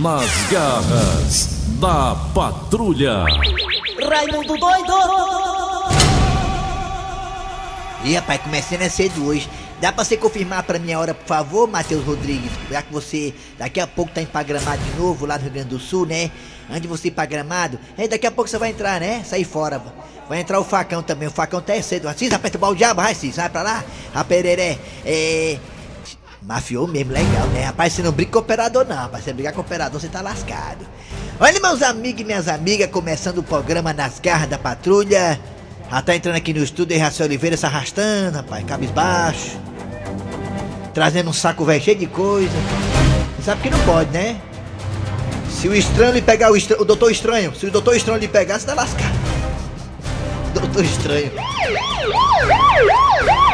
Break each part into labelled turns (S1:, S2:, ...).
S1: Nas garras da patrulha.
S2: Raimundo doido!
S3: Ih, rapaz, começando a cedo hoje. Dá pra você confirmar pra mim a hora, por favor, Matheus Rodrigues? Já que você daqui a pouco tá em Pagramado de novo, lá no Rio Grande do Sul, né? Antes de você ir pra Gramado, é, daqui a pouco você vai entrar, né? Sair fora. Vai entrar o facão também, o facão tá é cedo. Assis, vai perturbar o diabo, vai, Assis, vai pra lá. Rapereré, é... Mafiou mesmo, legal, né? Rapaz, você não briga com operador, não, rapaz. Você brigar com operador, você tá lascado. Olha, meus amigos e minhas amigas, começando o programa Nas Garras da Patrulha. Já tá entrando aqui no estúdio, Raci Oliveira se arrastando, rapaz, cabisbaixo. Trazendo um saco velho cheio de coisa. Você sabe que não pode, né? Se o estranho lhe pegar o, estra... o doutor estranho, se o doutor estranho lhe pegar, você tá lascado. Doutor estranho.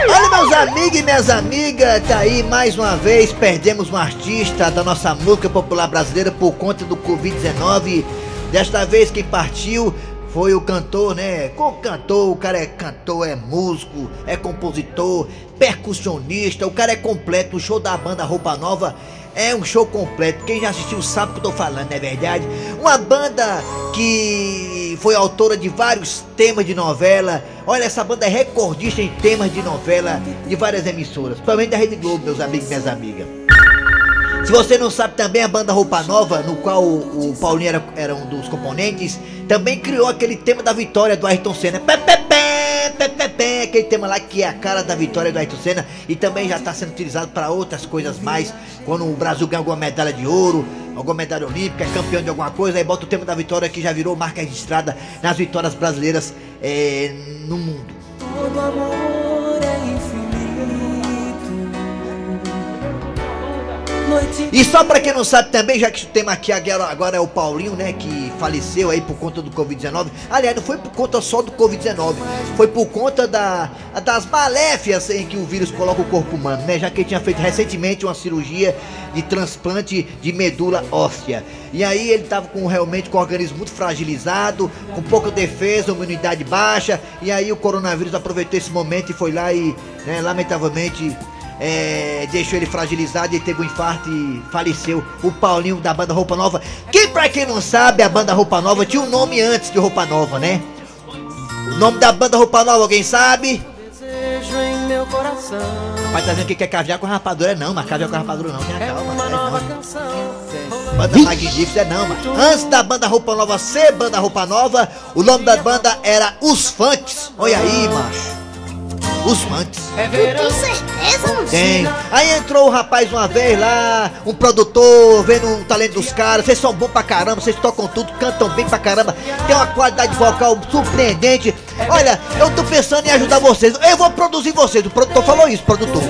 S3: Olha, meus amigos e minhas amigas, tá aí mais uma vez. Perdemos um artista da nossa música popular brasileira por conta do Covid-19. Desta vez quem partiu foi o cantor, né? Com cantor, o cara é cantor, é músico, é compositor, percussionista, o cara é completo. O show da banda Roupa Nova é um show completo. Quem já assistiu sabe o que eu tô falando, não é verdade? Uma banda que foi autora de vários temas de novela. Olha, essa banda é recordista em temas de novela de várias emissoras, principalmente da Rede Globo, meus amigos e minhas amigas. Se você não sabe também, a banda Roupa Nova, no qual o, o Paulinho era, era, um dos componentes, também criou aquele tema da vitória do Ayrton Senna. Pé, pé, pé, pé, pé, pé, aquele tema lá que é a cara da vitória do Ayrton Senna e também já está sendo utilizado para outras coisas mais. Quando o Brasil ganha alguma medalha de ouro, alguma medalha olímpica, é campeão de alguma coisa, aí bota o tema da vitória que já virou marca registrada nas vitórias brasileiras é, no mundo. E só pra quem não sabe também, já que o tema aqui agora, agora é o Paulinho, né, que faleceu aí por conta do Covid-19. Aliás, não foi por conta só do Covid-19, foi por conta da, das maléfias em que o vírus coloca o corpo humano, né? Já que ele tinha feito recentemente uma cirurgia de transplante de medula óssea. E aí ele tava com realmente com o organismo muito fragilizado, com pouca defesa, imunidade baixa, e aí o coronavírus aproveitou esse momento e foi lá e, né, lamentavelmente é, deixou ele fragilizado e teve um infarto e faleceu. O Paulinho da banda Roupa Nova. Que pra quem não sabe, a banda Roupa Nova tinha um nome antes de Roupa Nova, né? O nome da banda Roupa Nova, alguém sabe?
S2: desejo em meu coração.
S3: Rapaz, tá dizendo que quer caviar com rapadura, não, mas caviar com rapadura não, tenha
S2: É
S3: calma,
S2: uma
S3: é
S2: nova canção.
S3: Banda Magnífica é não, mano. Antes da banda Roupa Nova ser banda Roupa Nova, o nome da banda era Os Funks. Olha aí, macho. Os Funks.
S2: É verão.
S4: certeza, não
S3: Tem. Aí entrou o rapaz uma vez lá, um produtor, vendo o talento dos caras. Vocês são bons pra caramba, vocês tocam tudo, cantam bem pra caramba. Tem uma qualidade vocal surpreendente. Olha, eu tô pensando em ajudar vocês. Eu vou produzir vocês. O produtor falou isso, produtor.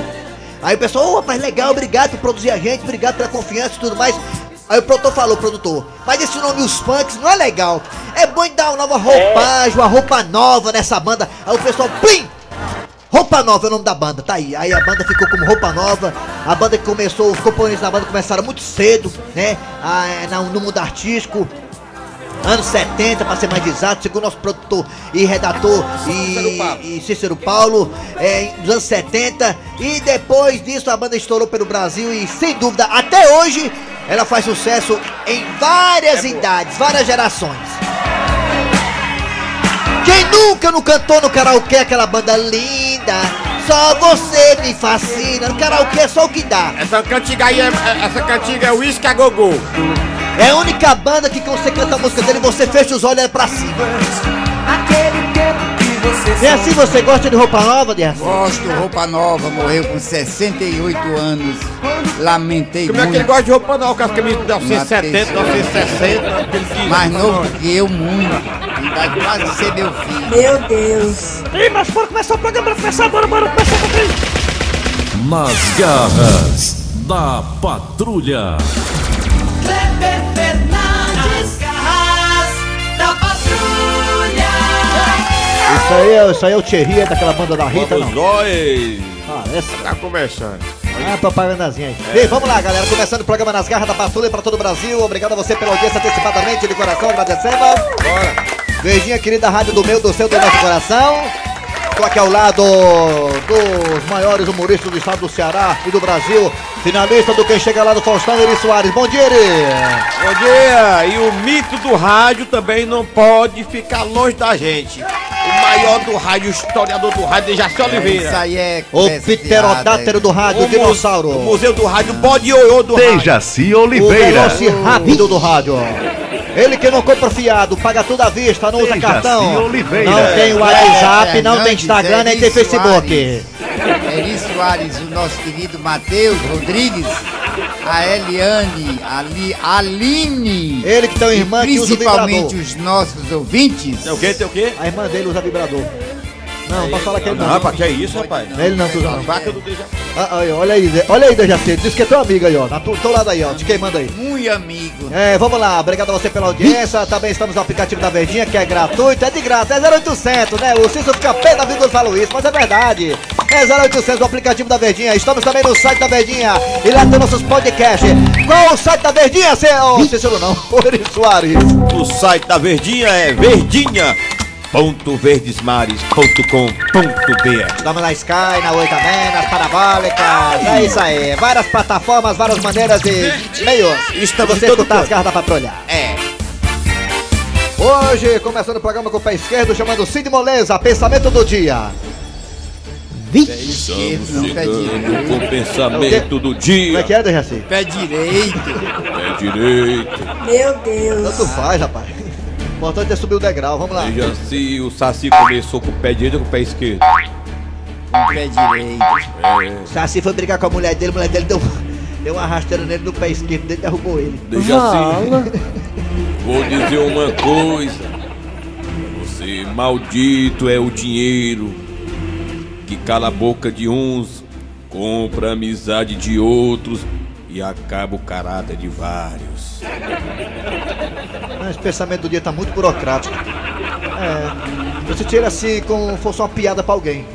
S3: Aí o pessoal, ô rapaz, legal, obrigado por produzir a gente, obrigado pela confiança e tudo mais. Aí o produtor falou, produtor, mas esse nome Os Punks não é legal. É bom dar uma nova roupagem, uma roupa nova nessa banda. Aí o pessoal, plim! Roupa Nova é o nome da banda, tá aí. Aí a banda ficou como Roupa Nova. A banda que começou, os componentes da banda começaram muito cedo, né? Ah, é, no mundo artístico. Anos 70, pra ser mais exato, segundo nosso produtor e redator e, e Cícero Paulo, é, nos anos 70. E depois disso a banda estourou pelo Brasil e sem dúvida, até hoje, ela faz sucesso em várias idades, várias gerações. Quem nunca não cantou no karaokê aquela banda linda? Só você me fascina. No karaokê é só o que dá.
S5: Essa cantiga aí, é, é- essa cantiga é Whisky a Gogô.
S3: É a única banda que quando você canta a música dele, você fecha os olhos e olha pra cima.
S2: Você
S3: É assim você gosta de roupa nova, Dias?
S6: Gosto, roupa nova, morreu com 68 anos. Lamentei
S5: Como é que ele
S6: muito.
S5: gosta de roupa nova, com as camisas de 1970,
S6: Mateus.
S5: 1960, aquele que...
S6: Mais novo do que eu, muito. Vai quase ser meu filho.
S4: Meu Deus.
S3: Ih, mas bora começar o programa, bora começar, bora, bora começar o.
S1: Nas garras da patrulha.
S2: Kleber
S3: Isso aí, é- isso aí é o Thierry, é daquela banda da Rita,
S5: Vamos
S3: não?
S5: dois.
S3: Ah, essa.
S5: Tá conversando.
S3: Ah, propagandazinha aí. Bem, vamos lá, galera. Começando o programa Nas Garras da Patrulha para todo o Brasil. Obrigado a você pela audiência antecipadamente, de coração, agradecemos.
S5: Bora.
S3: Beijinho, querida rádio do meu, do seu, do nosso coração. Estou aqui ao lado dos maiores humoristas do estado do Ceará e do Brasil. Finalista do Quem Chega Lá do Faustão, Eri Soares. Bom dia, Eri!
S5: Bom dia! E o mito do rádio também não pode ficar longe da gente. O maior do rádio, o historiador do rádio, Dejaci
S6: Isso
S5: Oliveira.
S6: aí é
S3: O pterodátero
S6: fiada,
S3: do rádio, o dinossauro.
S5: o museu do rádio, bode ioiô do rádio.
S1: Dejaci
S3: O
S1: Oliveira.
S3: rápido do rádio. Ele que não compra fiado, paga tudo à vista, não usa
S1: Dejaci
S3: cartão.
S1: Oliveira.
S3: Não tem WhatsApp,
S6: É,
S3: não tem Instagram, nem tem Facebook.
S6: Soares. Eri Soares, o nosso querido Matheus Rodrigues, a Eliane, a Li, Aline,
S3: Ele que tem uma irmã que usa
S6: principalmente
S3: vibrador.
S6: os nossos ouvintes.
S5: Tem o quê? Tem o quê?
S3: A irmã dele usa vibrador. Não, não posso falar que ele
S5: Não,
S3: não.
S5: rapaz, que é isso, rapaz?
S3: Ele não usa não.
S5: Vaca do Dejaci.
S3: Ah, aí, olha aí, olha aí, Dejaci. Diz que é teu amigo aí, ó. Na tu, teu lado aí, ó. Te queimando aí.
S6: Muito amigo.
S3: É, vamos lá, obrigado a você pela audiência. Também estamos no aplicativo da Verdinha, que é gratuito, é de graça, é 0800, né? O Cícero fica pé da vida quando falo isso, mas é verdade. É 0800 o aplicativo da Verdinha. Estamos também no site da Verdinha e lá tem nossos podcasts. Qual o site da Verdinha, seu? Cícero não, o Eri Soares.
S5: O site da Verdinha é verdinha.verdesmares.com.br
S3: Estamos na Sky, na Oi também, nas parabólicas. É isso aí. Várias plataformas, várias maneiras e meios.
S5: Estamos
S3: você escutar as garras da patrulha.
S5: É.
S3: Hoje, começando o programa com o pé esquerdo, chamando Cid Moleza, pensamento do dia.
S6: Esquerdo, não, pé direito.
S5: com o pensamento do
S3: Como é
S5: dia.
S3: que é, Dejaci?
S6: Pé direito.
S5: É direito.
S4: Meu Deus.
S3: Tanto faz, rapaz. O importante é subir o degrau, vamos lá.
S5: Dejaci, o Saci começou com o pé direito ou com o pé esquerdo?
S6: Com pé direito.
S3: Saci foi brigar com a mulher dele, a mulher dele deu, deu uma rasteira nele no pé esquerdo dele, derrubou ele.
S5: Dejaci, vou dizer uma coisa. Você maldito é o dinheiro que cala a boca de uns, compra a amizade de outros e acaba o caráter de vários.
S3: Esse pensamento do dia tá muito burocrático. É, você tira assim como fosse uma piada pra alguém.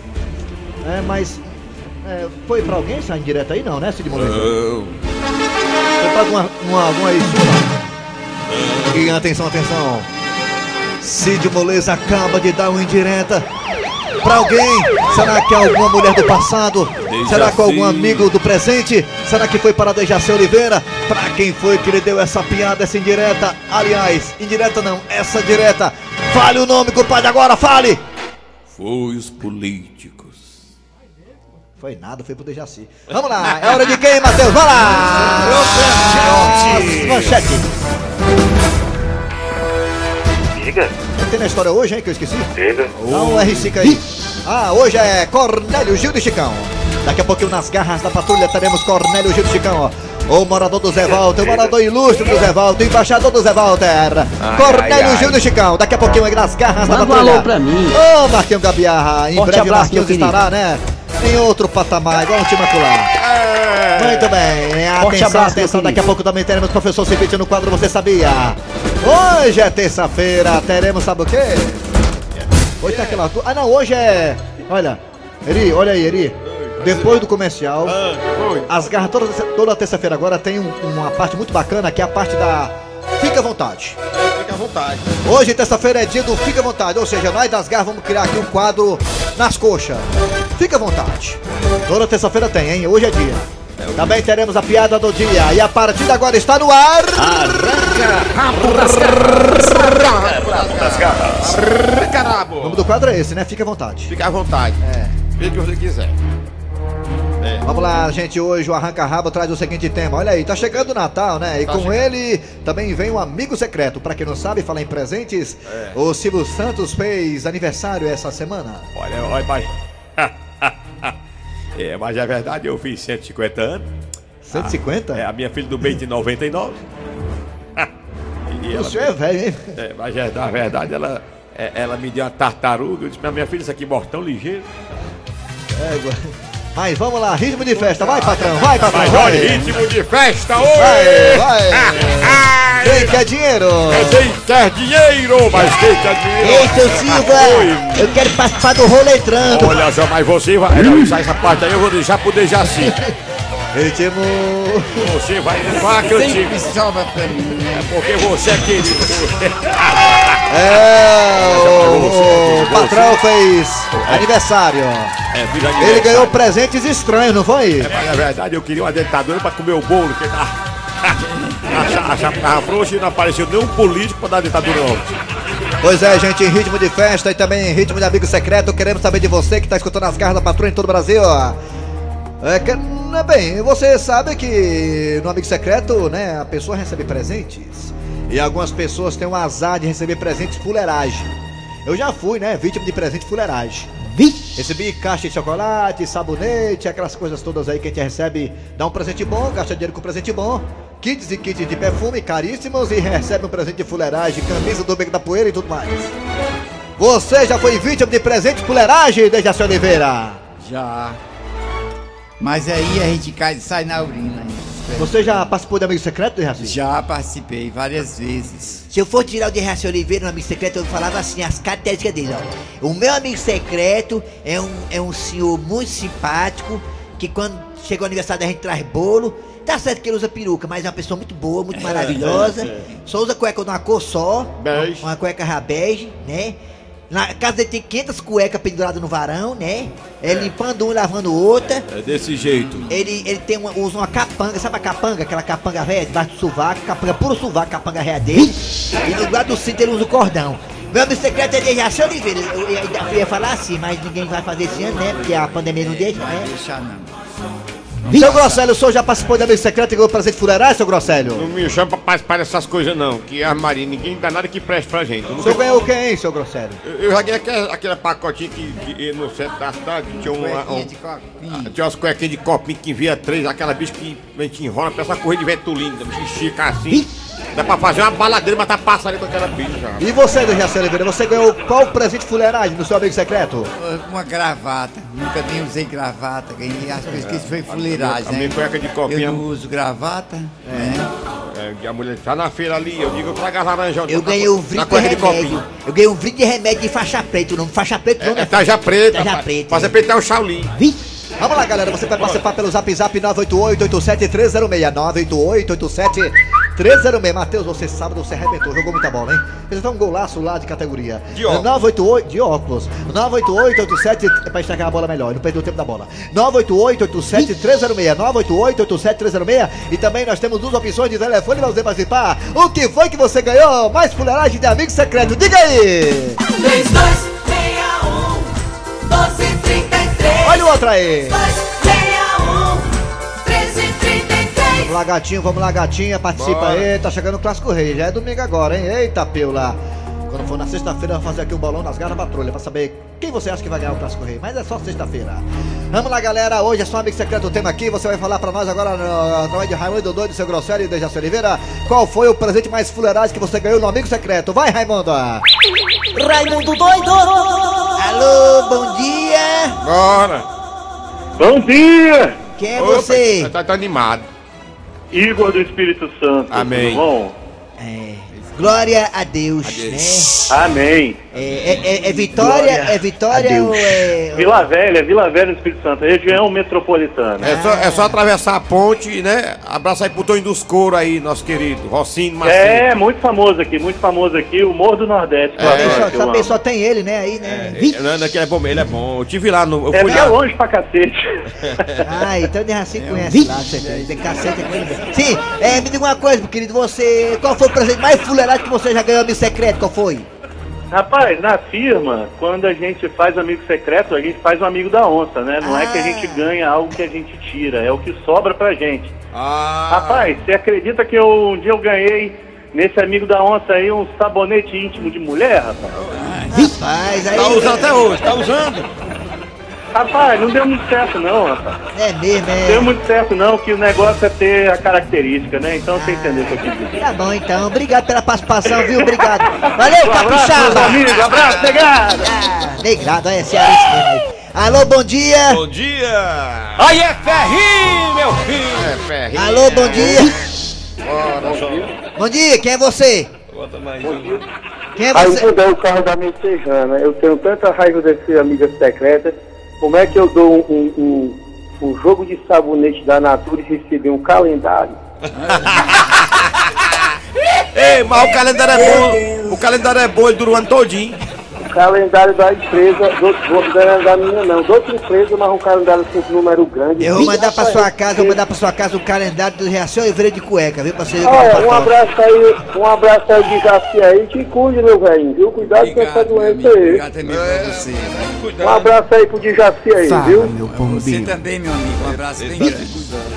S3: É, mas. é, foi pra alguém essa indireta aí? Não, né, Cid Moleza?
S5: Não,
S3: Foi pra alguma, uma, alguma aí sua? E atenção, atenção. Cid Moleza acaba de dar uma indireta pra alguém. Será que é alguma mulher do passado?
S5: Dejaci.
S3: Será que é algum amigo do presente? Será que foi para Dejaci Oliveira? Pra quem foi que lhe deu essa piada, essa indireta? Aliás, indireta não, essa direta. Fale o nome, compadre, agora fale!
S5: foi os políticos.
S3: Foi nada, foi pro Dejaci. Vamos lá, é hora de quem, Matheus? Vai lá! Manchete! Manchete!
S7: Diga,
S3: Tem na história hoje, hein, que eu esqueci?
S7: diga.
S3: Dá um R5 aí. Ah, hoje é Cornélio Gil de Chicão. Daqui a pouquinho nas garras da patrulha teremos Cornélio Gil de Chicão, ó. O morador do Zé Walter, o morador ilustre do Zé Walter, o embaixador do Zé Walter. Cornélio
S7: ai,
S3: Gil de Chicão. Daqui a pouquinho aí nas garras da
S8: Manda um
S3: patrulha.
S8: alô pra mim.
S3: Ô, Marquinhos Gabiarra. Em
S8: Forte
S3: breve o
S8: abraço,
S3: Marquinhos estará, né? Em outro patamar, igual o time Muito bem,
S8: Forte
S3: atenção,
S8: abraço, meu
S3: atenção, daqui a pouco também teremos professor Cibite no quadro Você Sabia? Hoje é terça-feira, teremos, sabe o quê? Hoje tem aquela... Ah não, hoje é... Olha, Eri, olha aí, Eri. Depois do comercial, as garras toda, toda terça-feira agora tem um- uma parte muito bacana, que é a parte da... Fica à vontade.
S5: Fica à vontade.
S3: Hoje, terça-feira, é dia do Fica à Vontade. Ou seja, nós das garras vamos criar aqui um quadro nas coxas. Fica à vontade. Toda terça-feira tem, hein? Hoje é dia. Também teremos a piada do dia. E a partir de agora está no ar. O
S5: Carabo.
S3: nome do quadro é esse, né? Fica à vontade.
S5: Fica à vontade.
S3: É.
S5: Fica o que você quiser.
S3: Vamos lá, gente. Hoje o Arranca Rabo traz o seguinte tema. Olha aí, tá chegando o Natal, né? E
S5: Tá
S3: com
S5: chegando.
S3: ele também vem um amigo secreto. Pra quem não sabe, falar em presentes, o Silvio Santos fez aniversário essa semana.
S5: Olha, olha, mas. é, mas é verdade, eu fiz 150 anos.
S3: 150?
S5: É, a minha filha do meio tem 99. e
S3: o senhor é velho, hein?
S5: é, mas é, na verdade, ela, é, ela me deu uma tartaruga. Eu disse, minha filha, isso aqui morre tão ligeiro.
S3: Égua. Mas vamos lá, ritmo de festa. Vai, patrão, vai, patrão.
S5: Mas
S3: Vai,
S5: olha, ritmo de festa
S3: vai.
S5: hoje!
S3: vai. Quem quer dinheiro?
S5: Quem quer dinheiro, mas quem quer dinheiro?
S3: Ei, seu Silva,
S5: Oi.
S3: eu quero participar do roletrando.
S5: Olha só, mas você vai. Não, isso, essa parte aí eu vou deixar pro Dejaci.
S3: Ritmo.
S5: Você vai levar a cantiga. É porque você é querido.
S3: É, o, o patrão fez aniversário.
S5: É, vira
S3: Ele
S5: aniversário.
S3: ganhou presentes estranhos, não foi?
S5: Mas na verdade eu queria uma dentadura pra comer o bolo, que tá. A cha- a chapa frouxa e não apareceu nenhum político pra dar dentadura não.
S3: Pois é, gente, em ritmo de festa e também em ritmo de amigo secreto, queremos saber de você que está escutando as garras da patrulha em todo o Brasil. É que, né, bem, você sabe que no amigo secreto, né, a pessoa recebe presentes e algumas pessoas têm o azar de receber presentes fuleiragem. Eu já fui, né, vítima de presente fuleiragem. Recebi caixa de chocolate, sabonete, aquelas coisas todas aí que a gente recebe, dá um presente bom, gasta dinheiro com presente bom, kits e kits de perfume caríssimos e recebe um presente de fuleiragem, camisa do Beco da Poeira e tudo mais. Você já foi vítima de presente de fuleiragem, Dejaci Oliveira?
S6: Já. Mas aí a gente cai, sai na urina.
S3: Você já participou de Amigo Secreto, Dejaci?
S6: Já participei várias vezes.
S7: Se eu for tirar o de Raci Oliveira no amigo secreto, eu falava assim, as características dele, ó. O meu amigo secreto é um, é um senhor muito simpático, que quando chega o aniversário da gente traz bolo. Tá certo que ele usa peruca, mas é uma pessoa muito boa, muito maravilhosa. Só usa cueca de uma cor só.
S5: Bege.
S7: Uma cueca rabege, né? Na casa dele tem 500 cuecas penduradas no varão, né? É limpando uma e lavando outra.
S5: É desse jeito.
S7: Ele, ele tem uma, usa uma capanga, sabe a capanga? Aquela capanga velha debaixo do sovaco, capanga puro sovaco, capanga velha dele. E no lugar do cinto ele usa o cordão. Meu amigo secreto é Dejaci Oliveira. Eu, ia- eu ia falar assim, mas ninguém vai fazer esse ano, né? Porque a pandemia não deixa, né?
S6: deixar não.
S3: Seu Grosselio, o senhor já participou de Amigo Secreto e ganhou presente de fuleiragem, seu Grosselio?
S5: Não me chama pra participar dessas coisas não, que a Maria, ninguém dá nada que preste pra gente.
S3: O senhor ganhou quem, hein, seu Grosselio?
S5: eu- eu já ganhei aquele, aquele pacotinho que, que no centro da cidade tinha uma, um,
S6: de copinho.
S5: tinha umas cuequinhas de copinho que via três, aquela bicha que a gente enrola, parece uma corrida de vetulina, bicha estica assim. Dá pra fazer uma baladeira, mas tá passando com aquela bicha já.
S3: E você, Dejaci Oliveira, você ganhou qual presente de fuleiragem do seu Amigo Secreto?
S6: Uma gravata. Nunca nem usei gravata. Ganhei as coisas que isso foi fuleiragem,
S5: A
S6: né?
S5: minha cueca de copinho.
S6: Eu não uso gravata, né?
S5: É, a mulher tá na feira ali, eu digo, traga as laranjas.
S7: Eu
S5: na
S7: ganhei um brinde de remédio.
S5: copinho.
S7: Eu ganhei um brinde de remédio de faixa preta. O nome faixa preta não
S5: É, é taja preta.
S7: Taja
S5: rapaz.
S7: preta,
S5: Fazer
S7: é.
S5: preta é o Shaolin.
S3: Vamos lá, galera, você vai participar pelo Zap Zap 988-87306, 988-87306. Matheus, você sábado você arrebentou, jogou muita bola, hein? Fez até um golaço lá de categoria.
S5: De óculos.
S3: 988, de óculos. 988-87, é pra enxergar a bola melhor, não perdeu o tempo da bola. 988-87306, 988-87306. E também nós temos duas opções de telefone pra você participar. O que foi que você ganhou? Mais fuleiragem de amigo secreto, diga aí!
S2: 3261 1233
S3: Olha o outro aí!
S2: 261 1333
S3: Vamos lá, gatinho, vamos lá, gatinha, participa
S5: Bora.
S3: aí, tá chegando o Clássico Rei, já é domingo agora, hein? Eita, Peula! Quando for na sexta-feira, eu vou fazer aqui um bolão nas garras da patrulha pra saber quem você acha que vai ganhar o Clássico Rei, mas é só sexta-feira. Vamos lá, galera, hoje é só amigo secreto o tema aqui, você vai falar pra nós agora através de Raimundo Doido, seu Grosselio e Dejaci Oliveira, qual foi o presente mais fuleiragem que você ganhou no amigo secreto? Vai, Raimundo!
S7: Raimundo doido! Alô, bom dia!
S5: Bora.
S8: Bom dia!
S7: Quem é
S5: Opa,
S7: você?
S5: Tá, tá animado.
S8: Igor do Espírito Santo.
S5: Amém.
S8: Tudo bom?
S7: É, glória a Deus,
S8: Amém.
S7: né? É, é- é- é Vitória,
S8: Glória
S7: é Vitória ou é...
S8: Vila Velha, Vila Velha do Espírito Santo, região metropolitana.
S5: É só, é só atravessar a ponte, né? Abraço aí pro Tonho dos Couro aí, nosso querido. Rocinho Macedo.
S8: É, muito famoso aqui, muito famoso aqui, o Morro do Nordeste. adoro,
S7: só,
S8: amo.
S7: só tem ele, né? Aí, né?
S5: É, não, não, que ele é bom, ele é bom. Eu tive lá no. Eu
S8: É
S5: fui
S8: bem
S5: lá.
S8: longe pra cacete.
S7: Ah, então o Derraci conhece lá, você tem, tem cacete é. Sim, é, me diga uma coisa, meu querido, você. Qual foi o presente mais fuleirado que você já ganhou amigo secreto? Qual foi?
S8: Rapaz, na firma, quando a gente faz amigo secreto, a gente faz um amigo da onça, né? Não é que a
S7: Ah.
S8: gente ganha algo que a gente tira, é o que sobra pra gente.
S5: Ah,
S8: Rapaz, você acredita que eu, um dia eu ganhei nesse amigo da onça aí um sabonete íntimo de mulher, rapaz?
S7: Rapaz, aí.
S5: tá usando até hoje, tá usando?
S8: Rapaz, não deu muito certo não, rapaz.
S7: É mesmo,
S8: Não deu
S7: é.
S8: muito certo não, que o negócio é ter a característica, né? Então você entendeu o que eu quis dizer.
S7: Tá bom então, obrigado pela participação, viu? Obrigado. Valeu,
S8: Um abraço, amigos, abraço, pegada!
S7: Ah, negrado, olha, cearense mesmo aí. Alô, bom dia!
S5: Bom dia!
S9: Aí é ferrinho, meu filho!
S5: É, ferrinho.
S7: Alô, bom dia!
S5: Bora, só.
S7: Bom dia, quem é você?
S5: Bota mais um.
S7: Quem é
S10: Aí
S7: você?
S10: mudou o carro da messejana. Eu tenho tanta raiva desse amiga secreta. Como é que eu dou um, um, um, um jogo de sabonete da Natura e receber um calendário?
S5: Ei, mas o calendário é bom. O calendário é bom, ele dura o ano todinho.
S10: O calendário da empresa, do, do, não é da minha não, de outra empresa, mas um calendário com número grande.
S3: Eu vou mandar pra sua casa, vou mandar pra sua casa o calendário do Reação Oliveira de Cueca, viu? Ver como
S10: Olha, um abraço aí, um abraço aí de Jaci aí, te cuide, meu velho, viu? Cuidado com essa doença aí.
S6: Obrigado também pra você. né?
S10: Um abraço aí pro de Jaci aí, viu?
S3: meu
S6: Você também, meu amigo. Um abraço bem grande.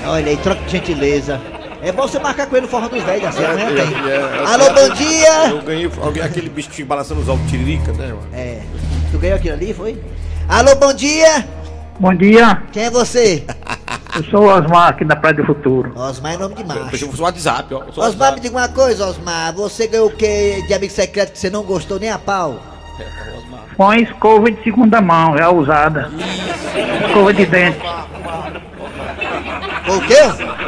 S3: Olha aí, troca de gentileza. É bom você marcar com ele no forró dos velhos, assim, amanhã
S5: É,
S3: tem.
S5: é, é,
S3: Alô,
S5: é,
S3: bom dia!
S5: Eu ganhei alguém- aquele bichinho balançando os ovos tiririca, né, mano?
S3: É, tu ganhou aquilo ali, foi? Alô, bom dia!
S11: Bom dia,
S3: Quem é você?
S11: eu sou o Osmar aqui da Praia do Futuro.
S3: Osmar é nome de
S5: Eu
S3: macho.
S5: fosse o WhatsApp, ó. Eu sou
S3: Osmar, me
S5: WhatsApp.
S3: diga uma coisa, Osmar. Você ganhou o que de amigo secreto que você não gostou nem a pau?
S11: A escova de segunda mão, já usada. Escova de dente.
S3: O quê?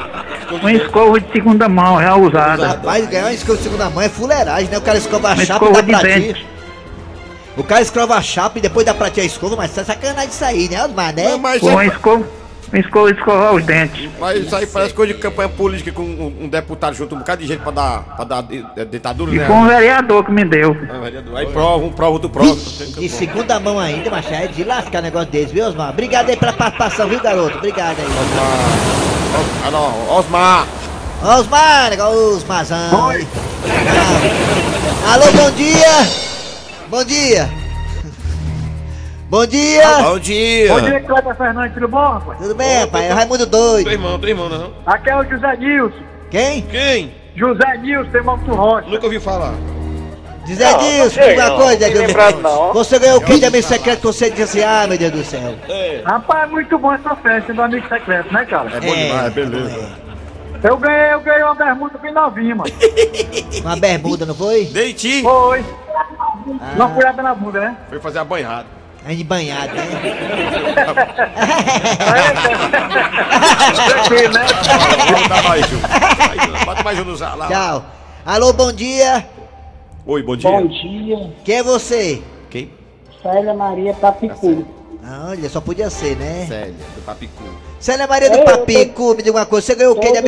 S11: Uma escova de segunda mão, já usada.
S3: Rapaz, ganhar uma escova de segunda mão é fuleiragem, né? O cara escova a
S11: Uma
S3: chapa e
S11: escova
S3: dá
S11: de
S3: pra ti.
S11: dente.
S3: O cara escova a chapa e depois dá pra ti a escova, mas tá sacanagem isso aí, né, Osmar, né?
S5: Não, mas,
S11: Com uma escova, de escovar os dentes.
S5: mas isso aí parece coisa de campanha política com um, um deputado junto um bocado de gente pra dar, pra dar di- ditadura,
S11: E
S5: né?
S11: foi um vereador que me deu.
S5: Ah, vereador. Aí prova, um prova, outro prova.
S3: De segunda mão ainda, mas é de lascar negócio desse, viu, Osmar? Obrigado aí pela participação, viu, garoto? Obrigado aí.
S5: Osmar. Ah, não, Osmar.
S3: Osmar, negócio Osmarzão.
S11: Oi.
S3: Ah. Alô, bom dia! Bom dia! Bom dia!
S5: Bom dia.
S11: Bom dia, Cleber Fernandes, tudo bom, rapaz?
S3: Tudo bem, rapaz? É o Raimundo
S5: Teu
S3: doido.
S5: irmão, teu irmão, não?
S11: Aqui é o José Nilson.
S3: Quem?
S5: Quem?
S11: José Nilson, irmão do Rocha.
S5: Nunca ouvi falar.
S3: Zé Dilson,
S10: sei,
S3: uma
S10: não.
S3: coisa,
S10: Não lembrado, não.
S3: Você ganhou o que de amigo secreto que você disse assim, ah, meu Deus do céu.
S5: É.
S11: Rapaz, é muito bom essa festa do amigo secreto, né, cara?
S5: É bom
S3: É.
S5: demais, beleza.
S11: Eu ganhei, eu ganhei uma bermuda bem novinha, mano.
S3: Uma bermuda, não foi?
S5: Deiti.
S11: Foi. Uma furada na bunda, né?
S5: Foi fazer a banhada.
S3: De banhado, né?
S11: Tranquilo, né?
S5: Dar mais um. Bota mais um no lá.
S3: Tchau. Alô, bom dia.
S5: Oi, bom dia.
S12: Bom dia,
S3: Quem é você?
S5: Quem?
S12: Célia Maria Papicu.
S3: Ah, Olha, só podia ser, né?
S5: Célia, do Papicu.
S3: Célia Maria do
S12: eu
S3: Papicu, me diga uma coisa. Você ganhou o que de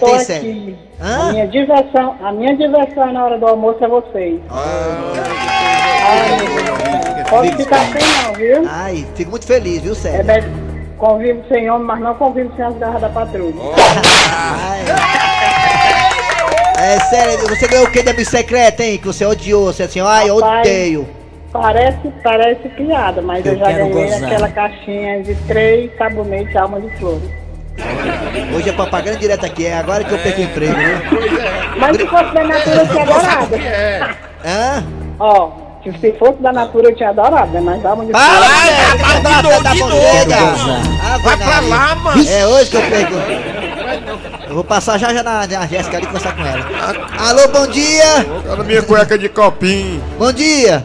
S12: tô
S3: hein. Hã?
S12: A minha diversão, a minha diversão na hora do almoço é vocês. Ai, meu Deus. Pode ficar sem não, viu?
S3: Ai, fico muito feliz, viu,
S12: É
S3: Célia?
S12: bem, convivo sem homem, mas não convivo sem as garras da patrulha.
S3: Ai. É sério, você ganhou o que de secreto, hein? Que você odiou, você assim, ai, eu odeio.
S12: Parece, parece piada, mas eu,
S3: Eu
S12: já ganhei
S3: gozar.
S12: aquela caixinha de três sabonetes alma de flores.
S3: Hoje é propaganda direta aqui, é agora que eu perco o emprego, viu?
S12: Mas se fosse da Natura, eu tinha adorado.
S3: Hã?
S12: Ó, se se fosse da Natura, eu tinha adorado, né? Mas alma de
S3: Para,
S12: flores...
S3: mulher, que
S5: de novo, de
S3: Ah,
S5: Vai pra lá, mano.
S3: É hoje que eu pego. Eu vou passar já já na, na Jéssica ali e conversar com ela. Alô, bom dia!
S5: Olha minha cueca de copinho.
S3: Bom dia!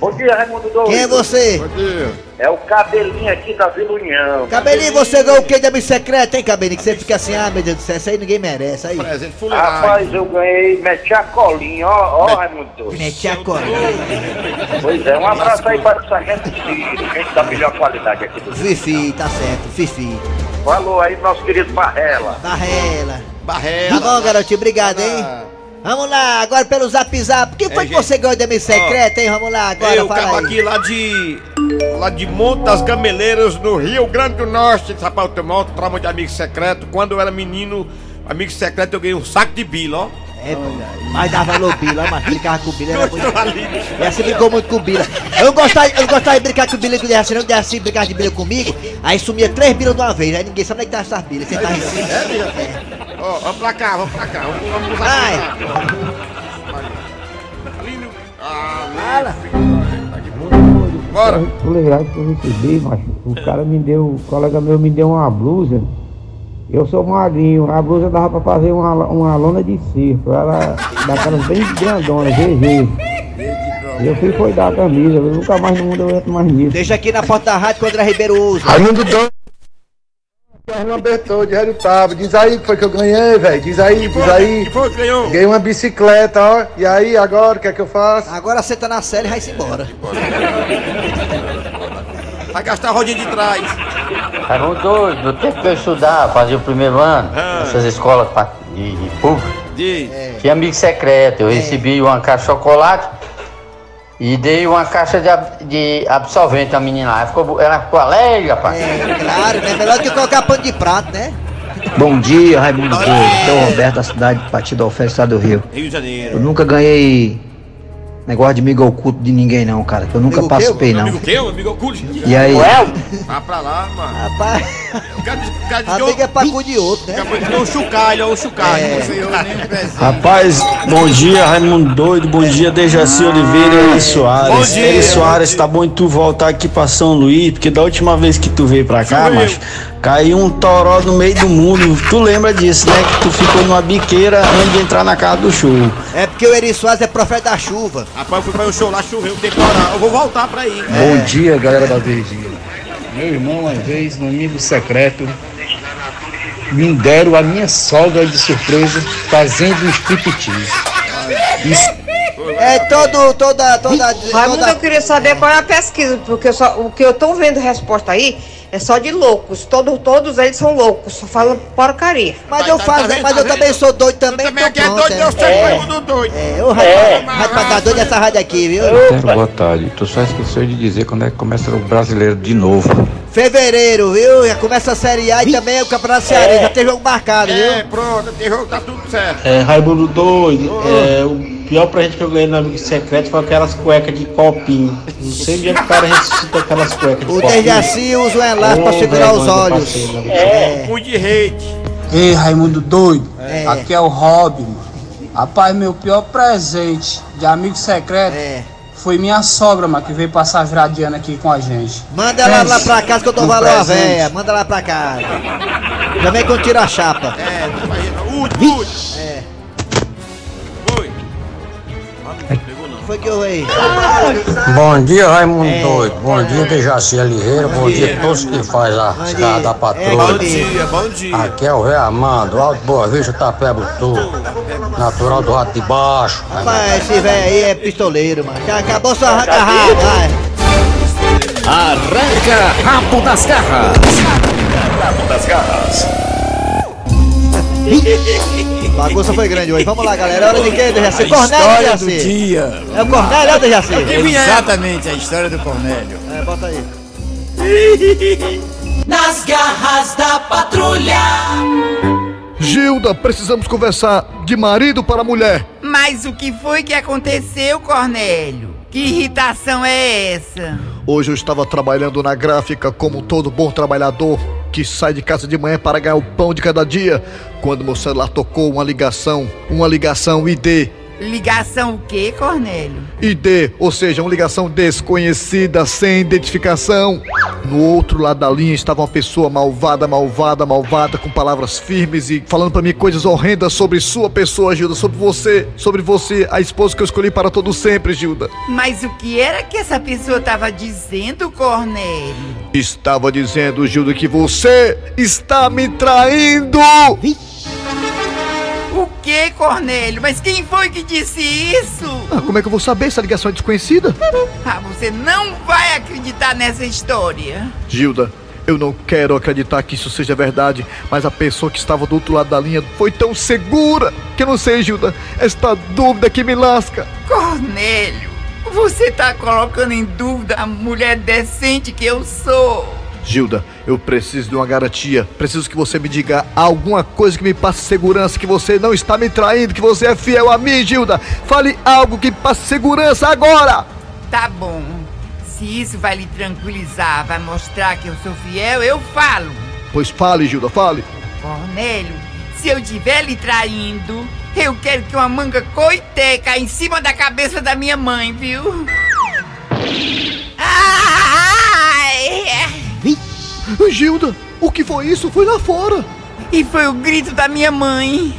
S10: Bom dia, Raimundo Doido.
S3: Quem é você?
S5: Bom dia.
S10: É o cabelinho aqui da Vila União.
S3: Cabelinho, você ganhou o que de amigo secreto, hein, Cabelinho? Que você fica assim, ah, meu Deus do céu, isso aí ninguém merece. Aí,
S5: Presente fuleiragem.
S10: Rapaz, eu ganhei, meti a colinha, ó, ó, Raimundo Doido.
S3: mete a colinha.
S10: Pois é, um abraço aí para o Sargento Ciro, gente da melhor qualidade aqui do
S3: Fifi, tá certo, Fifi.
S10: Falou aí, nosso querido Barrela.
S3: Barrela. Tá
S5: Barrela.
S3: bom, garotinho, obrigado, hein? Vamos lá, agora pelo zap zap. O que foi
S5: É,
S3: que você ganhou de amigo secreto, hein? Vamos lá, agora,
S5: Eu
S3: fala aí.
S5: aqui lá de. Lá de Monte das Gameleiras, no Rio Grande do Norte, rapaz, eu tenho maior trauma de amigo secreto. Quando eu era menino, amigo secreto, eu ganhei um saco de bila, ó.
S3: É, mas dava valor Bila, mas brincava com Bila, era muito...
S5: ali.
S3: E você brincou muito com Bila. Eu não gostava, eu gostava de brincar com Bila, que o Derraci não, Derraci brincava de Bila comigo, aí sumia três Bila de uma vez, aí ninguém sabe onde é que tá essas Bila, você tá em cima.
S5: É, minha? Ó, vamos pra cá, vamos pra cá. Vamos, vamos usar no. Ah,
S3: Fala.
S5: Bora.
S13: Fuleiragem que eu recebi, macho. O cara me deu, o colega meu me deu uma blusa. Eu sou magrinho, a blusa dava pra fazer uma, uma lona de circo. Ela daquelas bem grandona, GG. Eu fui foi dar a camisa, eu nunca mais no mundo eu entro mais nisso.
S3: Deixa aqui na porta da rádio que o André Ribeiro usa.
S14: Raimundo Doido. Fernando Bertô, de Hélio Tabo. Diz aí que foi que eu ganhei, velho. Diz aí, diz aí.
S5: Que foi que ganhou?
S14: Ganhei uma bicicleta, ó. E aí, agora, o que é que eu faço?
S3: Agora você tá na série e vai-se embora.
S5: Vai gastar a rodinha de trás.
S15: Raimundo doido, no tempo que eu estudava, fazia o primeiro ano,
S5: Ah.
S15: essas escolas de, de público,
S5: Diz.
S15: Que amigo secreto, eu recebi uma caixa de chocolate e dei uma caixa de, de absorvente à menina lá. Ela ficou, ela ficou alegre, rapaz.
S3: É, claro, né? Melhor do que colocar pano de prato, né?
S16: Bom dia, Raimundo Doido. O Roberto da cidade de Partido Alferes, estado do Rio.
S5: Rio de Janeiro.
S16: Eu nunca ganhei negócio de amigo oculto de ninguém não, cara. que Eu nunca
S5: Amigo
S16: participei não.
S5: Amigo quê? Amigo oculto?
S16: E aí?
S5: Vá pra lá, mano.
S3: Rapaz.
S5: O cara, o cara que
S3: Amigo é de outro, né?
S5: Acabou de dizer o chucalho, ó, o chucalho.
S3: É.
S5: Não sei eu nem presente.
S17: Rapaz, bom dia, Raimundo Doido, bom dia, Dejaci Oliveira e Eri Soares.
S5: Bom dia, bom
S17: Soares, tá bom tu voltar aqui pra São Luís, porque da última vez que tu veio pra cá, macho, caiu um toró no meio do mundo. Tu lembra disso, né? Que tu ficou numa biqueira antes de entrar na casa do show.
S3: É porque o Eri Soares é profeta da chuva.
S5: Rapaz, eu fui pra um show lá, choveu, temporal. Eu vou voltar pra aí.
S18: Bom dia, galera da Verdinha. Meu irmão, uma vez, no amigo secreto, me deram a minha sogra de surpresa fazendo um striptease. Isso
S3: É todo, toda, toda,
S19: Raimundo,
S3: toda...
S19: eu queria saber qual é a pesquisa, porque só- o que eu tô vendo resposta aí é só de loucos. Todo, todos eles são loucos, só falam porcaria.
S3: Mas eu faço, mas eu também sou doido também. Também aqui é doido, eu
S19: sei,
S3: é.
S5: doido.
S3: É, o rapaz, vai pagar doido essa rádio aqui, viu?
S20: Boa tarde. Tu só esqueceu de dizer quando é que começa o brasileiro de novo.
S3: Fevereiro, viu? Já começa a Série A e também o Campeonato Cearense. Já tem jogo marcado, viu?
S5: É, pronto, tem jogo, tá tudo certo.
S17: É, Raimundo Doido, é, o pior presente que eu ganhei no amigo secreto foi aquelas cuecas de copinho. Não sei onde é que o cara ressuscita aquelas cuecas de
S3: O
S17: copinho.
S3: Dejaci usa um elástico pra segurar os olhos.
S17: passei, né?
S3: É.
S5: Cu de rede.
S21: Ei, Raimundo doido,
S3: É.
S21: aqui é o Rob, mano. Rapaz, meu pior presente de amigo secreto
S3: É.
S21: foi minha sogra, mano, que veio passar a ano aqui com a gente.
S3: Manda ela lá pra casa que eu valor à
S21: presente.
S3: véia. Manda lá pra casa. Também quando tira a chapa.
S5: É, último, último.
S3: É.
S5: Foi
S3: que eu.
S22: Bom dia, Raimundo
S3: É.
S22: Doido. Bom dia, Dejaci Oliveira. Bom, dia a todos que faz a escada da patrulha.
S5: Bom dia, bom dia.
S22: Aqui é o Rei Amando, Alto Boa Vista, Tapé Butu. Natural do Rato de Baixo.
S3: Rapaz, esse velho aí é pistoleiro, mano. Já acabou sua arranca rabo, vai.
S1: Arranca rabo das garras. Rabo das garras.
S3: Bagunça foi grande hoje. Vamos lá, galera. É hora de quem, Dejaci? Cornélio,
S6: história
S3: Dejaci.
S6: do dia.
S3: É o Cornélio, é o Dejaci?
S6: Exatamente, a história do Cornélio.
S3: É, bota aí.
S2: Nas garras da patrulha.
S14: Gilda, precisamos conversar de marido para mulher.
S23: Mas o que foi que aconteceu, Cornélio? Que irritação é essa?
S14: Hoje eu estava trabalhando na gráfica como todo bom trabalhador que sai de casa de manhã para ganhar o pão de cada dia, quando meu celular tocou uma ligação, uma ligação ID.
S23: Ligação o quê, Cornélio?
S14: ID, ou seja, uma ligação desconhecida, sem identificação. No outro lado da linha estava uma pessoa malvada, malvada, malvada, com palavras firmes e falando pra mim coisas horrendas sobre sua pessoa, Gilda, sobre você, sobre você, a esposa que eu escolhi para todo sempre, Gilda.
S23: Mas o que era que essa pessoa estava dizendo, Cornélio?
S14: Estava dizendo, Gilda, que você está me traindo!
S23: O que, Cornélio? Mas quem foi que disse isso?
S14: Ah, como é que eu vou saber? Essa ligação é desconhecida?
S23: Ah, você não vai acreditar nessa história.
S14: Gilda, eu não quero acreditar que isso seja verdade, mas a pessoa que estava do outro lado da linha foi tão segura que eu não sei, Gilda, esta dúvida que me lasca.
S23: Cornélio, você tá colocando em dúvida a mulher decente que eu sou.
S14: Gilda, eu preciso de uma garantia. Preciso que você me diga alguma coisa que me passe segurança, que você não está me traindo, que você é fiel a mim, Gilda. Fale algo que me passe segurança agora.
S23: Tá bom. Se isso vai lhe tranquilizar, vai mostrar que eu sou fiel, eu falo.
S14: Pois fale, Gilda, fale.
S23: Cornélio, se eu estiver lhe traindo, eu quero que uma manga coité caia em cima da cabeça da minha mãe, viu?
S14: Gilda, o que foi isso? Foi lá fora.
S23: E foi o grito da minha mãe.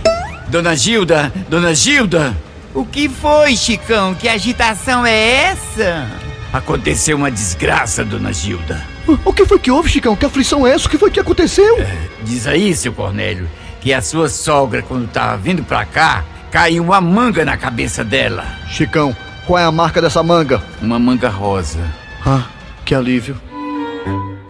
S6: Dona Gilda, Dona Gilda,
S23: O que foi, Chicão? Que agitação é essa?
S6: aconteceu uma desgraça, Dona Gilda.
S14: O que foi que houve, Chicão? Que aflição é essa? O que foi que aconteceu?
S6: Diz aí, seu Cornélio, que a sua sogra, quando tava vindo pra cá, caiu uma manga na cabeça dela.
S14: Chicão, qual é a marca dessa manga?
S6: Uma manga rosa.
S14: Ah, que alívio.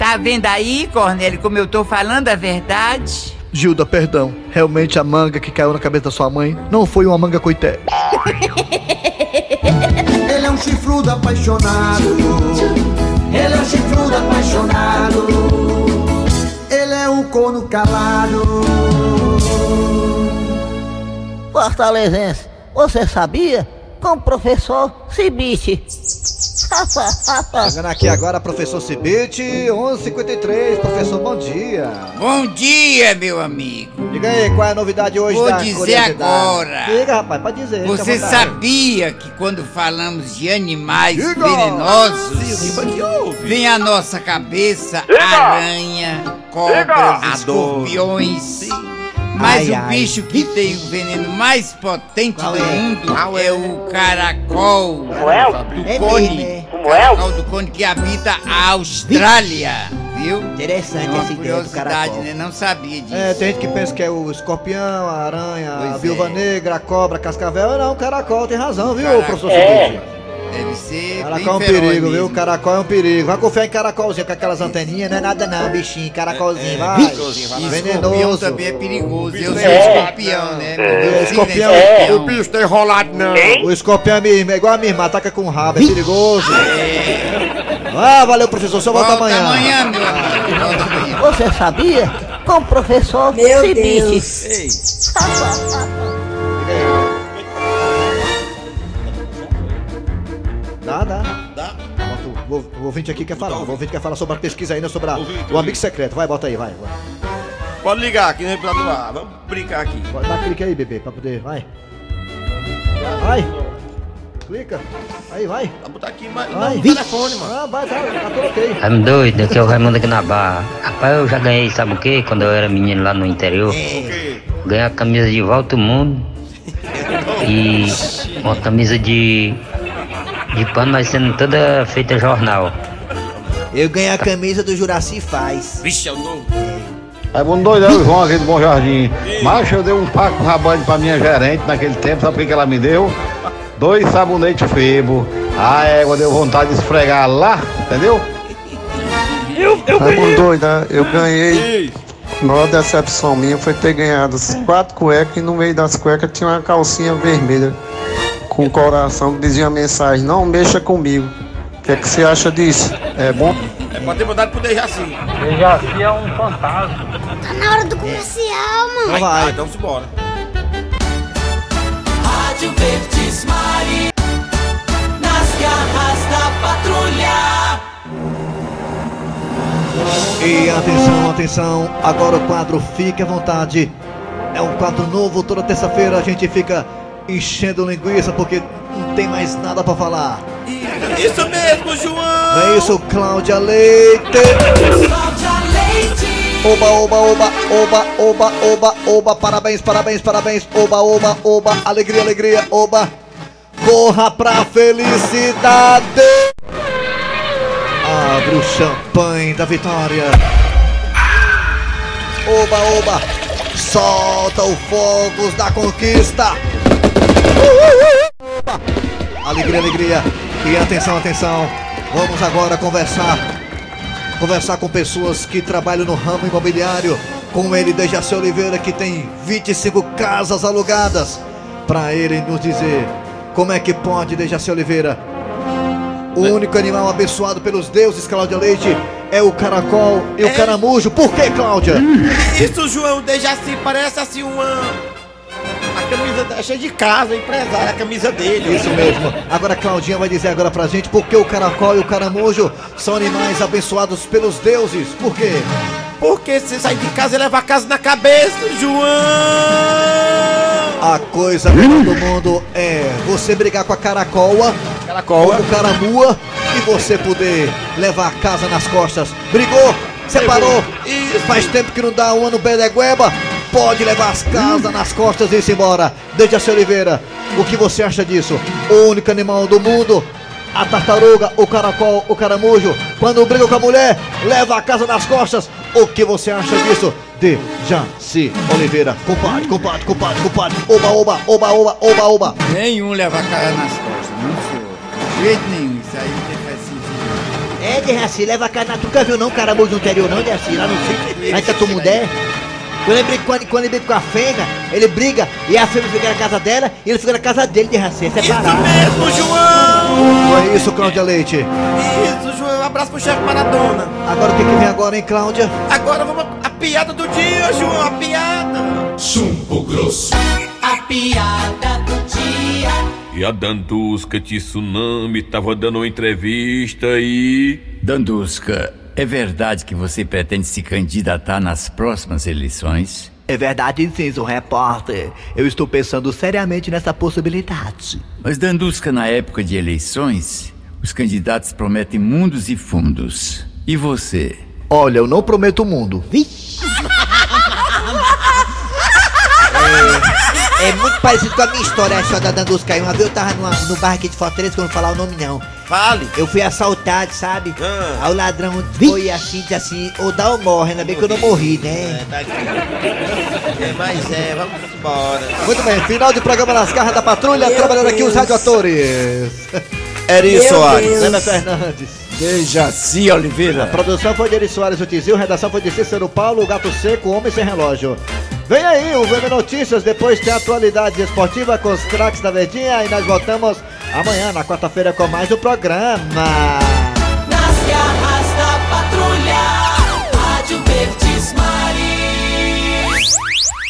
S23: Tá vendo aí, Cornélio, como eu tô falando a verdade?
S14: Gilda, perdão. Realmente a manga que caiu na cabeça da sua mãe não foi uma manga coité.
S2: Ele é um chifrudo apaixonado. Ele é um chifrudo apaixonado. Ele é um corno calado.
S7: Fortalezense, você sabia? Com o professor Cibite.
S3: Chegando aqui agora, professor Cibite, 11h53. Professor, bom dia.
S6: Bom dia, meu amigo.
S3: Diga aí, qual é a novidade hoje
S6: Vou
S3: da
S6: dizer agora.
S3: Diga, rapaz, pode dizer.
S6: Você sabia que quando falamos de animais
S3: Diga.
S6: venenosos,
S3: Sim,
S6: vem à nossa cabeça
S3: Diga.
S6: aranha, cobras,
S3: Diga.
S6: escorpiões. Mas
S3: Ai,
S6: o
S3: ai.
S6: bicho que tem o veneno mais potente
S3: Qual
S6: do
S3: é?
S6: mundo é o caracol
S3: é?
S6: do
S3: É
S6: cone.
S3: mesmo, é?
S6: Caracol do cone que habita a Austrália. Viu?
S7: Interessante
S6: É
S7: essa ideia do
S6: curiosidade,
S7: caracol.
S6: né? Não sabia disso.
S3: É, tem gente que pensa que é o escorpião, a aranha, a
S6: Pois
S3: viúva
S6: é.
S3: negra, a cobra, a cascavel. Não, o caracol tem razão, viu,
S6: Caracol.
S3: professor
S6: É. Deve ser
S3: Caracol é um perigo, viu?
S6: mesmo.
S3: Caracol é um perigo. Vai confiar em caracolzinho com aquelas anteninhas, não é nada não, bichinho. Caracolzinho, vai.
S6: E escorpião
S3: Venenoso.
S6: também é perigoso. Eu sou
S3: É.
S6: escorpião, né?
S3: É,
S6: signo
S3: escorpião.
S6: é
S3: O bicho tá enrolado, não. O escorpião é, é igual a minha irmã, ataca com o rabo, é perigoso. Ah, valeu, professor. Só volta,
S6: Volta
S3: amanhã.
S6: amanhã, meu amigo.
S7: Você sabia? Com o professor
S6: Meu. Deus.
S3: Dá, dá. Dá? Bota o, o, o ouvinte aqui quer falar. O ouvinte quer falar sobre a pesquisa ainda sobre a- o amigo secreto. Vai, bota aí, vai. vai.
S5: Pode ligar aqui no repulador do ar. Vamos brincar aqui.
S3: Vai, Dá clique aí, bebê, pra poder. Vai. Vai. Clica. Aí, vai.
S5: Vai botar aqui mais
S3: Vai.
S5: no telefone, mano.
S3: Ah, vai, tá, já coloquei.
S15: Tá me doido, aqui é o Raimundo aqui na barra. Rapaz, eu já ganhei, sabe o quê? Quando eu era menino lá no interior. Ganhei a camisa de Volta ao Mundo. E uma camisa de. De pano, mas sendo toda feita jornal.
S7: Eu ganhei a camisa do Juraci Faz.
S5: Vixe, é o novo.
S17: É bom doido, é o João aqui do Bom Jardim. Mas eu dei um paco rabanho pra minha gerente naquele tempo, sabe o que ela me deu? Dois sabonetes febo. A égua deu vontade de esfregar lá, entendeu?
S24: Eu, eu ganhei. doida, eu ganhei. A maior decepção minha foi ter ganhado quatro cuecas e no meio das cuecas tinha uma calcinha vermelha com um coração que dizia a mensagem: Não mexa comigo. O que é que você acha disso? É bom?
S5: É pra ter mandado pro Dejaci.
S24: Dejaci é um fantasma.
S25: Tá na hora do comercial, mano.
S5: Ah, então vamos embora.
S2: Rádio Verdes Mari. Nas garras da patrulha.
S3: E atenção, atenção, agora o quadro Fique à Vontade. É um quadro novo, toda terça-feira a gente fica enchendo linguiça porque não tem mais nada pra falar.
S5: Isso mesmo, João!
S3: Não é isso, Cláudia Leite?
S2: Cláudia Leite.
S3: Oba, oba, oba, oba, oba, oba, oba, parabéns, parabéns, parabéns, oba, oba, oba, alegria, alegria, oba. Corra pra felicidade! Abre o champanhe da vitória. Oba, oba, solta o fogos da conquista. Alegria, alegria. E atenção, atenção. Vamos agora conversar conversar com pessoas que trabalham no ramo imobiliário, com ele Dejaci Oliveira que tem 25 casas alugadas, para ele nos dizer como é que pode Dejaci Oliveira. O único animal abençoado pelos deuses, Cláudia Leite, é o caracol e o caramujo. Por que, Cláudia?
S5: Isso, João, Dejaci parece assim uma. A camisa é cheia de casa, empresário, a camisa dele.
S3: Isso mesmo. Agora a Claudinha vai dizer agora pra gente por que o caracol e o caramujo são animais abençoados pelos deuses. Por quê?
S5: Porque você sai de casa e leva a casa na cabeça, João!
S3: A coisa melhor do mundo é você brigar com a caracola,
S5: Caracola.
S3: com o caramua e você poder levar a casa nas costas. Brigou? Separou? Faz tempo que não dá um ano Bedegueba? Pode levar as casas nas costas e ir embora. Dejaci Oliveira, o que você acha disso? O único animal do mundo a tartaruga, o caracol, o caramujo, quando briga com a mulher, leva a casa nas costas. O que você acha disso? De Jaci Oliveira. Compadre, compadre, compadre, compadre. Oba, oba, oba, oba, oba, oba.
S6: Nenhum leva a cara nas costas, não senhor. De jeito nenhum, isso aí tem.
S7: É, Dejaci, leva a cara. Tu nunca viu não caramujo no interior, não, Dejaci? Lá no sítio, lá em Tatumudé.
S3: Quando ele briga, quando, quando ele briga com a fêmea, ele briga e a fêmea fica na casa dela e ele fica na casa dele de racinha, separado.
S5: mesmo, João!
S21: Foi isso, Cláudia Leite.
S5: Isso, João. Um abraço pro chefe Maradona.
S3: Agora o que, que vem agora, hein, Cláudia?
S5: Agora vamos a piada do dia, João. A piada.
S1: Chumbo grosso.
S2: A piada do dia.
S1: E a Dandusca Tsunami tava dando uma entrevista e.
S6: Dandusca, é verdade que você pretende se candidatar nas próximas eleições?
S26: É verdade sim, sou repórter. Eu estou pensando seriamente nessa possibilidade.
S6: Mas Dandusca, na época de eleições, os candidatos prometem mundos e fundos. E você?
S21: Olha, eu não prometo o mundo.
S3: É, é muito parecido com a minha história, a história da Dandusca. Uma vez eu tava numa, no bar aqui de Fortaleza, que eu não vou falar o nome não.
S5: Fale.
S3: Eu fui assaltado, sabe?
S5: Ah.
S3: Aí o ladrão foi assim, disse assim, ou dá ou morre, ainda bem que eu não morri, né?
S5: É, tá aqui. É, mas é, vamos embora.
S21: Muito bem, final de programa nas garras da patrulha,
S5: Meu
S21: trabalhando aqui os
S5: Deus.
S21: radioatores.
S5: Eri
S21: Meu
S5: Soares.
S21: Deus. Lena Fernandes.
S27: Dejaci Oliveira.
S21: A produção foi de Eri Soares, o Tizil, redação foi de Cícero Paulo, o Gato Seco, o Homem Sem Relógio. Vem aí o VM Notícias, depois tem atualidade esportiva com os craques da Verdinha e nós voltamos amanhã, na quarta-feira, com mais um programa.